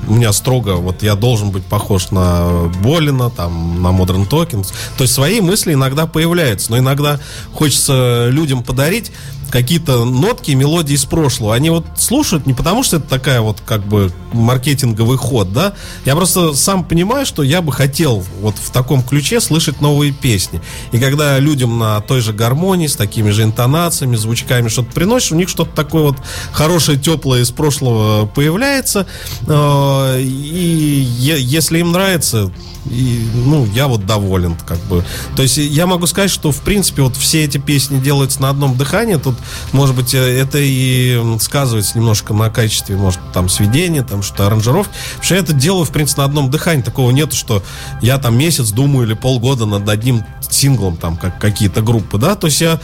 [SPEAKER 3] у меня строго, вот я должен быть похож на Болина, там, на Modern Talking. То есть свои мысли иногда появляются, но иногда хочется людям подарить какие-то нотки, мелодии из прошлого. Они вот слушают не потому, что это такая вот как бы маркетинговый ход, да. Я просто сам понимаю, что я бы хотел вот в таком ключе слышать новые песни. И когда людям на той же гармонии, с такими же интонациями, звучками что-то приносишь, у них что-то такое вот хорошее, теплое из прошлого появляется. Э, И если им нравится, и, ну, я вот доволен, как бы. То есть я могу сказать, что, в принципе, вот все эти песни делаются на одном дыхании. Тут, может быть, э, это и сказывается немножко на качестве, может, там, сведения, там, что аранжировки. Потому я это делаю, в принципе, на одном дыхании. Такого нет, что я там месяц думаю или полгода над одним синглом, там, как какие-то группы, да. То есть я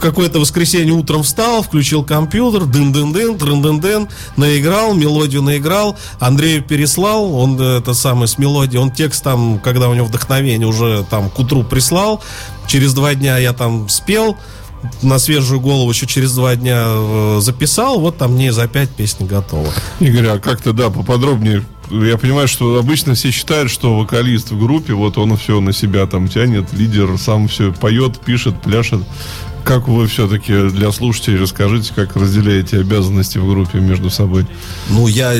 [SPEAKER 3] какое-то воскресенье утром встал, включил компьютер, дын-дын-дын, трын-дын-дын, наиграл, мелодию наиграл, Андрею переслал, он э, это самое с мелодией, он текст там, когда у него вдохновение, уже там к утру прислал, через два дня я там спел, на свежую голову еще через два дня э, записал, вот там мне за пять песни готово.
[SPEAKER 2] Игорь, а как-то, да, поподробнее. Я понимаю, что обычно все считают, что вокалист в группе, вот он все на себя там тянет, лидер сам все поет, пишет, пляшет. Как вы все-таки для слушателей расскажите, как разделяете обязанности в группе между собой?
[SPEAKER 3] Ну, я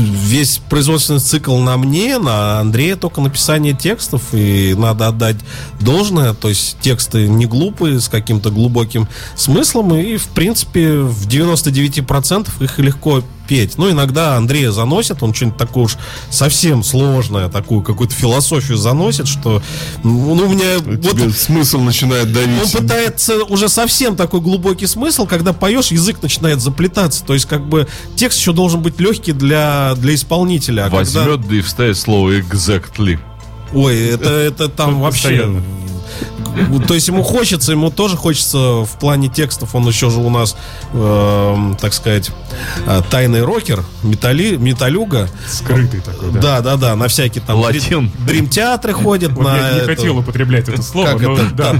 [SPEAKER 3] весь производственный цикл на мне, на Андрея только написание текстов, и надо отдать должное, то есть тексты не глупые, с каким-то глубоким смыслом, и, в принципе, в 99% их легко петь. Ну, иногда Андрея заносит, он что-нибудь такое уж совсем сложное, такую какую-то философию заносит, что, ну, у меня... вот-
[SPEAKER 2] Тебе смысл начинает
[SPEAKER 3] он
[SPEAKER 2] давить.
[SPEAKER 3] пытается уже совсем такой глубокий смысл, когда поешь, язык начинает заплетаться. То есть, как бы, текст еще должен быть легкий для, для исполнителя. А когда-
[SPEAKER 1] Возьмет, да и вставит слово exactly.
[SPEAKER 3] Ой, это, это там вообще...
[SPEAKER 4] Постоянно.
[SPEAKER 3] То есть ему хочется, ему тоже хочется в плане текстов, он еще же у нас, эм, так сказать, э, тайный рокер, металли, металюга.
[SPEAKER 4] Скрытый такой, да.
[SPEAKER 3] Да, да, да, на всякие там
[SPEAKER 1] Латин.
[SPEAKER 3] дрим театры ходят.
[SPEAKER 4] Вот
[SPEAKER 3] на
[SPEAKER 4] я не
[SPEAKER 3] это-
[SPEAKER 4] хотел употреблять это слово,
[SPEAKER 3] Как
[SPEAKER 4] но
[SPEAKER 3] это?
[SPEAKER 4] да.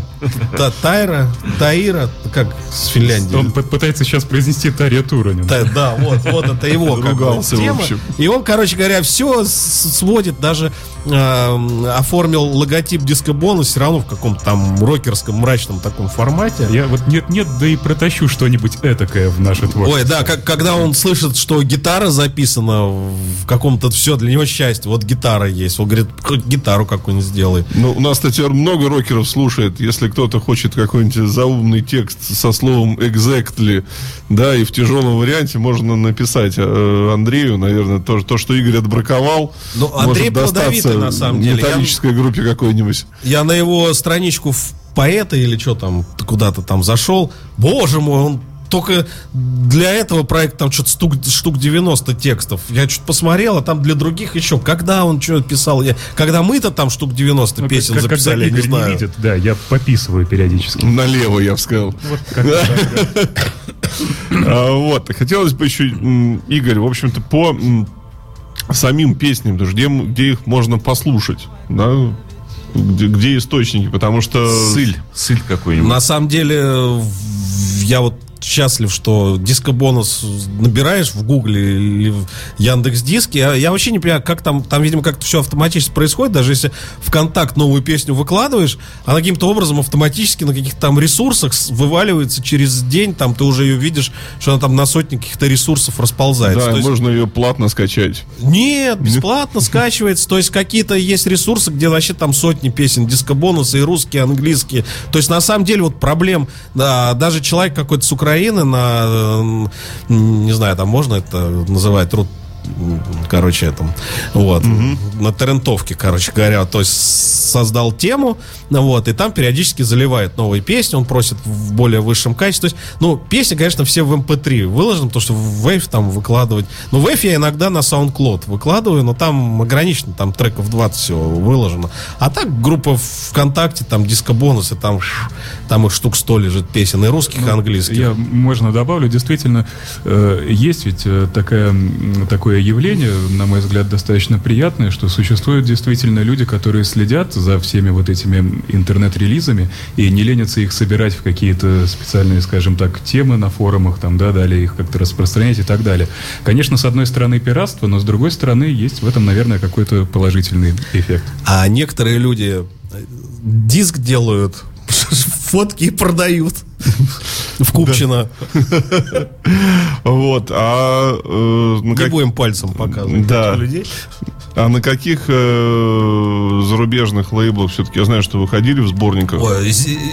[SPEAKER 3] Та- та- Тайра, Таира, как с Финляндии.
[SPEAKER 4] Он пытается сейчас произнести Тария Туранин.
[SPEAKER 3] Да, да, вот, вот это его как бы,
[SPEAKER 2] Ругался, в
[SPEAKER 3] тема.
[SPEAKER 2] общем.
[SPEAKER 3] И он, короче говоря, все сводит, даже э, оформил логотип диско-бонус все равно в каком-то там рокерском мрачном таком формате.
[SPEAKER 4] Я вот нет-нет, да и протащу что-нибудь этакое в наше творчество.
[SPEAKER 3] Ой, да, как, когда он слышит, что гитара записана в каком-то все для него счастье. Вот гитара есть. Он говорит, хоть гитару какую-нибудь сделай.
[SPEAKER 2] Ну, у нас, кстати, много рокеров слушает. Если кто-то хочет какой-нибудь заумный текст со словом exactly, да, и в тяжелом варианте можно написать э, Андрею, наверное, то, то, что Игорь отбраковал.
[SPEAKER 3] Ну,
[SPEAKER 2] может
[SPEAKER 3] Андрей
[SPEAKER 2] достаться
[SPEAKER 3] плодовитый, на самом деле. Я-
[SPEAKER 2] металлической группе какой-нибудь.
[SPEAKER 3] Я на его страничку в поэта или что там, куда-то там зашел. Боже мой, он только для этого проекта там что-то штук, штук 90 текстов. Я что-то посмотрел, а там для других еще. Когда он что писал? Я, когда мы-то там штук 90
[SPEAKER 4] Ну,
[SPEAKER 3] песен
[SPEAKER 4] как- когда
[SPEAKER 3] записали, я не знаю.
[SPEAKER 4] видит, да, я пописываю периодически.
[SPEAKER 2] Налево, я бы сказал.
[SPEAKER 4] Вот так, да.
[SPEAKER 2] А, Вот, хотелось бы еще, Игорь, в общем-то, по самим песням, то есть где, где их можно послушать, да, где, где источники, потому что...
[SPEAKER 1] Сыль. Сыль какой-нибудь.
[SPEAKER 3] На самом деле, я вот счастлив, что диско-бонус набираешь в Гугле или в Яндекс Диске. Я, я вообще не понимаю, как там, там, видимо, как-то все автоматически происходит. Даже если в контакт новую песню выкладываешь, она каким-то образом автоматически на каких-то там ресурсах вываливается через день, там ты уже ее видишь, что она там на сотни каких-то ресурсов расползается.
[SPEAKER 2] Да,
[SPEAKER 3] То есть-
[SPEAKER 2] можно ее платно скачать.
[SPEAKER 3] нет, бесплатно скачивается. То есть какие-то есть ресурсы, где вообще там сотни песен, дискобонусы и русские, и английские. То есть на самом деле вот проблем, да, даже человек какой-то с Украины на, э, не знаю, там можно это называть труд короче, этом, вот, на торрентовке, короче говоря, то есть создал тему, ну вот, и там периодически заливает новые песни, он просит в более высшем качестве, то есть, ну, песни, конечно, все в MP3 выложены, потому что в Wave там выкладывать, ну, Wave я иногда на SoundCloud выкладываю, но там ограничено, там треков 20 всего выложено, а так группа ВКонтакте, там диско-бонусы, там, там их штук 100 лежит песен, и русских, и английских.
[SPEAKER 4] Я, можно добавлю, действительно, э, есть ведь э, такая, такое явление, на мой взгляд, достаточно приятное, что существуют действительно люди, которые следят за всеми вот этими интернет-релизами и не ленятся их собирать в какие-то специальные, скажем так, темы на форумах, там, да, далее их как-то распространять и так далее. Конечно, с одной стороны пиратство, но с другой стороны есть в этом, наверное, какой-то положительный эффект.
[SPEAKER 3] А некоторые люди диск делают, фотки и продают в Купчино.
[SPEAKER 2] Вот, а э,
[SPEAKER 3] Не будем пальцем показывать
[SPEAKER 2] Да.
[SPEAKER 3] этих людей.
[SPEAKER 2] А на каких э, зарубежных лейблах все-таки? Я знаю, что выходили в сборниках.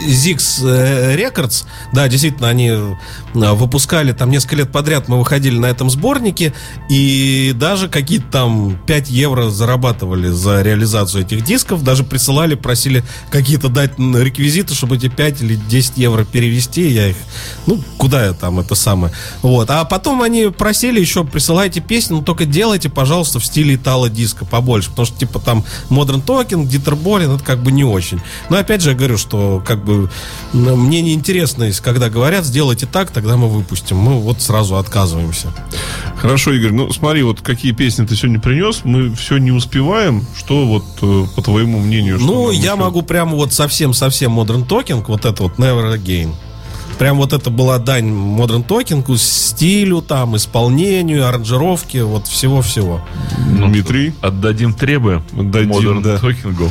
[SPEAKER 3] Zix э, Records, да, действительно, они э, выпускали там несколько лет подряд, мы выходили на этом сборнике, и даже какие-то там 5 евро зарабатывали за реализацию этих дисков, даже присылали, просили какие-то дать реквизиты, чтобы эти 5 или 10 евро перевести, я их, ну, куда я там, это самое. Вот, а потом они просили еще, присылайте песни, но только делайте, пожалуйста, в стиле итало-диска побольше, потому что, типа, там Modern Talking, Dieter Bohlen, это как бы не очень. Но опять же я говорю, что как бы м, мне не интересно, если когда говорят, сделайте так, тогда мы выпустим. Мы вот сразу отказываемся.
[SPEAKER 2] Хорошо, Игорь, ну смотри, вот какие песни ты сегодня принес, мы все не успеваем. Что вот, э, по твоему мнению?
[SPEAKER 3] ну, я
[SPEAKER 2] еще?
[SPEAKER 3] могу прямо вот совсем-совсем Modern Talking, вот это вот Never Again. Прям вот это была дань Modern Talking, стилю, там, исполнению, аранжировке, вот всего-всего.
[SPEAKER 2] Дмитрий?
[SPEAKER 6] Отдадим требы
[SPEAKER 2] Отдадим,
[SPEAKER 6] Modern
[SPEAKER 2] да.
[SPEAKER 6] Talking.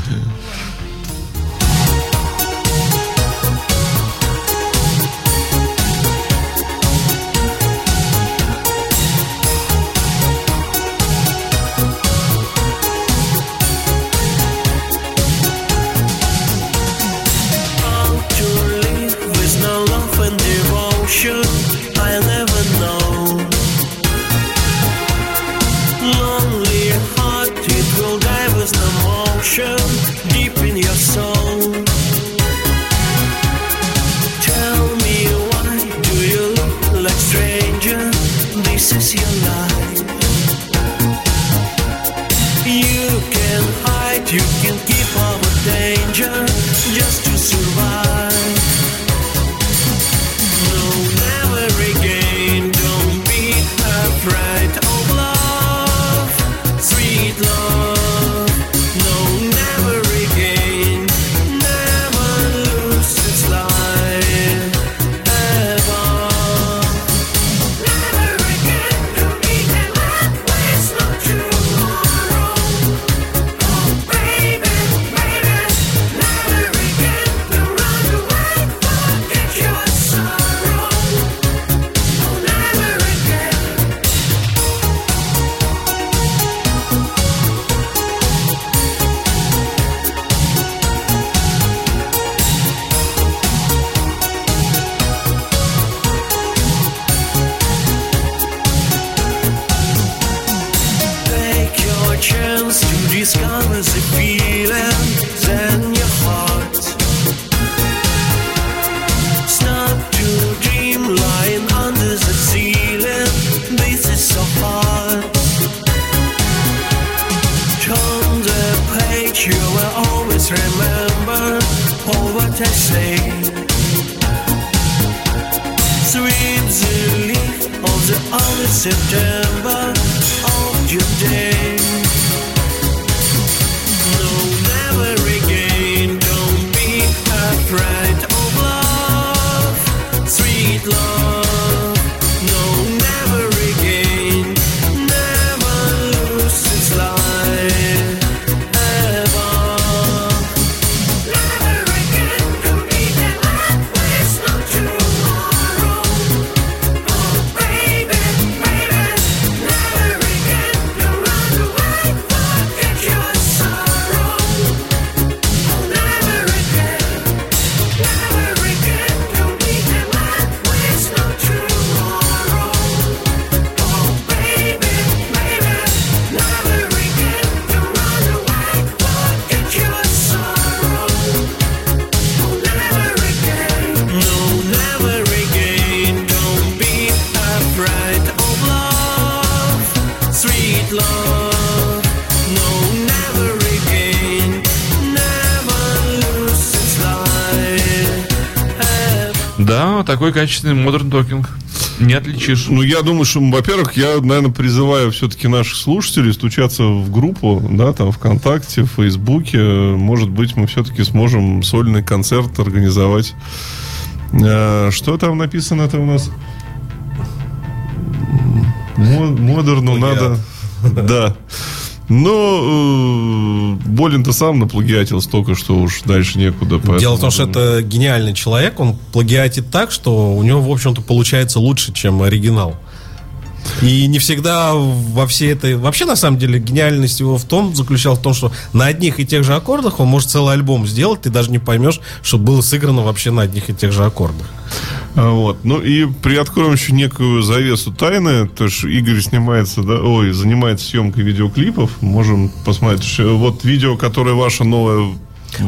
[SPEAKER 6] Такой качественный Modern Talking.
[SPEAKER 1] Не отличишь.
[SPEAKER 2] Ну, я думаю, что, во-первых, я, наверное, призываю все-таки наших слушателей стучаться в группу, да, там, ВКонтакте, в Фейсбуке. Может быть, мы все-таки сможем сольный концерт организовать. Э, Что там написано-то у нас? Мо- Модерну надо... Да. Но э, Болин-то сам наплагиатил столько, что уж дальше некуда.
[SPEAKER 3] Дело
[SPEAKER 2] поэтому,
[SPEAKER 3] в том, что это гениальный человек, он плагиатит так, что у него, в общем-то, получается лучше, чем оригинал. И не всегда во всей этой... Вообще, на самом деле, гениальность его в том, заключалась в том, что на одних и тех же аккордах он может целый альбом сделать, ты даже не поймешь, что было сыграно вообще на одних и тех же аккордах.
[SPEAKER 2] А, Вот. Ну и приоткроем еще некую завесу тайны. То есть Игорь снимается, да, ой, занимается съемкой видеоклипов. Можем посмотреть. Вот видео, которое ваше новое.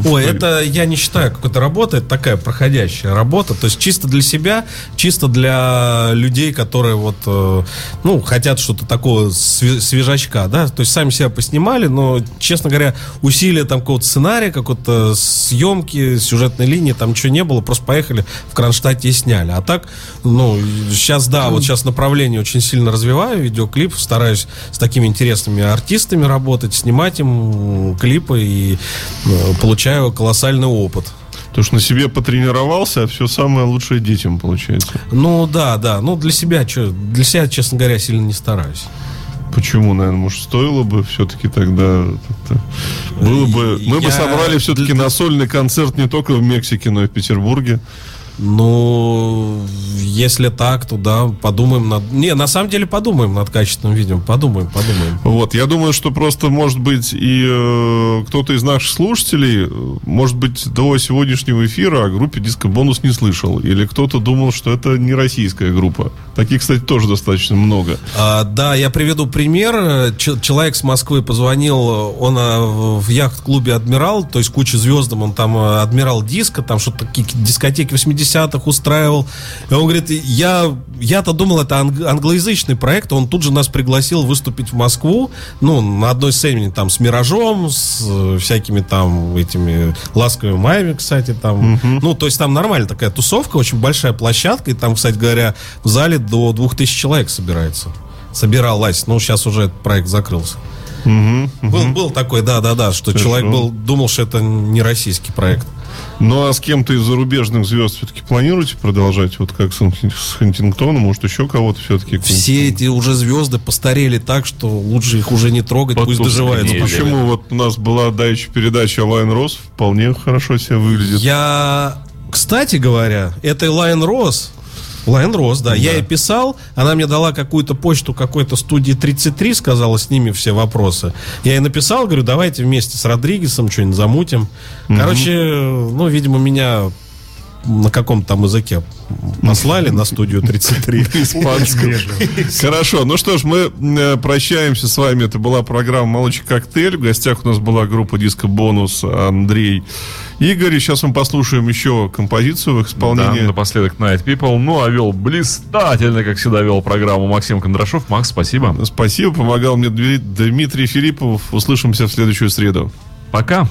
[SPEAKER 3] Ой, это я не считаю какой-то работой, это такая проходящая работа. То есть чисто для себя, чисто для людей, которые вот, э, ну, хотят что-то такого све- свежачка, да. То есть сами себя поснимали, но, честно говоря, усилия там какого-то сценария, какой-то съемки, сюжетной линии, там ничего не было, просто поехали в Кронштадте и сняли. А так, ну, сейчас, да, вот сейчас направление очень сильно развиваю, видеоклип, стараюсь с такими интересными артистами работать, снимать им клипы и э, получаю колоссальный опыт.
[SPEAKER 2] То, что на себе потренировался, а все самое лучшее детям получается.
[SPEAKER 3] Ну да, да. Ну для себя, чё, для себя, честно говоря, сильно не стараюсь.
[SPEAKER 2] Почему, наверное, может, стоило бы все-таки тогда... Было бы... Мы бы
[SPEAKER 3] Я-
[SPEAKER 2] собрали все-таки на сольный концерт не только в Мексике, но и в Петербурге.
[SPEAKER 3] Ну, если так, то да, подумаем над... Не, на самом деле подумаем над качественным видео. Подумаем, подумаем.
[SPEAKER 2] Вот, я думаю, что просто, может быть, и э, кто-то из наших слушателей, э, может быть, до сегодняшнего эфира о группе Диско Бонус не слышал. Или кто-то думал, что это не российская группа. Таких, кстати, тоже достаточно много.
[SPEAKER 3] А, да, я приведу пример. Ч- человек с Москвы позвонил, он а, в яхт-клубе «Адмирал», то есть куча звездам, он там а, «Адмирал Диско», там что-то такие дискотеки 80-х устраивал. И он говорит, я, я-то думал, это анг- англоязычный проект, он тут же нас пригласил выступить в Москву, ну, на одной сцене там с «Миражом», с э, всякими там этими ласковыми маями, кстати, там. Ну, то есть там нормальная такая тусовка, очень большая площадка, и там, кстати говоря, в зале до 2000 человек собирается собиралась. Ну, сейчас уже этот проект закрылся. Был, был такой, да-да-да, что
[SPEAKER 2] Хорошо.
[SPEAKER 3] человек был, думал, что это не российский проект.
[SPEAKER 2] Ну, а с кем-то из зарубежных звезд все-таки планируете продолжать? Вот как с, с Хантингтоном, может, еще кого-то все-таки?
[SPEAKER 3] Все эти уже звезды постарели так, что лучше их уже не трогать, пусть
[SPEAKER 1] Потускнели.
[SPEAKER 3] доживаются.
[SPEAKER 1] Или-
[SPEAKER 2] Почему вот у нас была давеча передача Lian Ross, вполне хорошо себя выглядит.
[SPEAKER 3] Я, кстати говоря, этой Lian Ross, Lian Ross, да, я ей писал, она мне дала какую-то почту какой-то студии 33, сказала, сними все вопросы. Я ей написал, говорю, давайте вместе с Родригесом что-нибудь замутим. Короче, ну, видимо, меня на каком-то там языке послали на студию 33.
[SPEAKER 2] Испанском. Хорошо, ну что ж, мы э, прощаемся с вами. Это была программа «Молочный коктейль». В гостях у нас была группа «Диско Бонус» Андрей Игорь. И Сейчас мы послушаем еще композицию в
[SPEAKER 1] Да,
[SPEAKER 2] исполнении.
[SPEAKER 1] напоследок Night People. Ну, а вел блистательно, как всегда, вел программу Максим Кондрашов. Макс, спасибо.
[SPEAKER 2] Спасибо, помогал мне Дми- Дмитрий Филиппов. Услышимся в следующую среду.
[SPEAKER 1] Пока.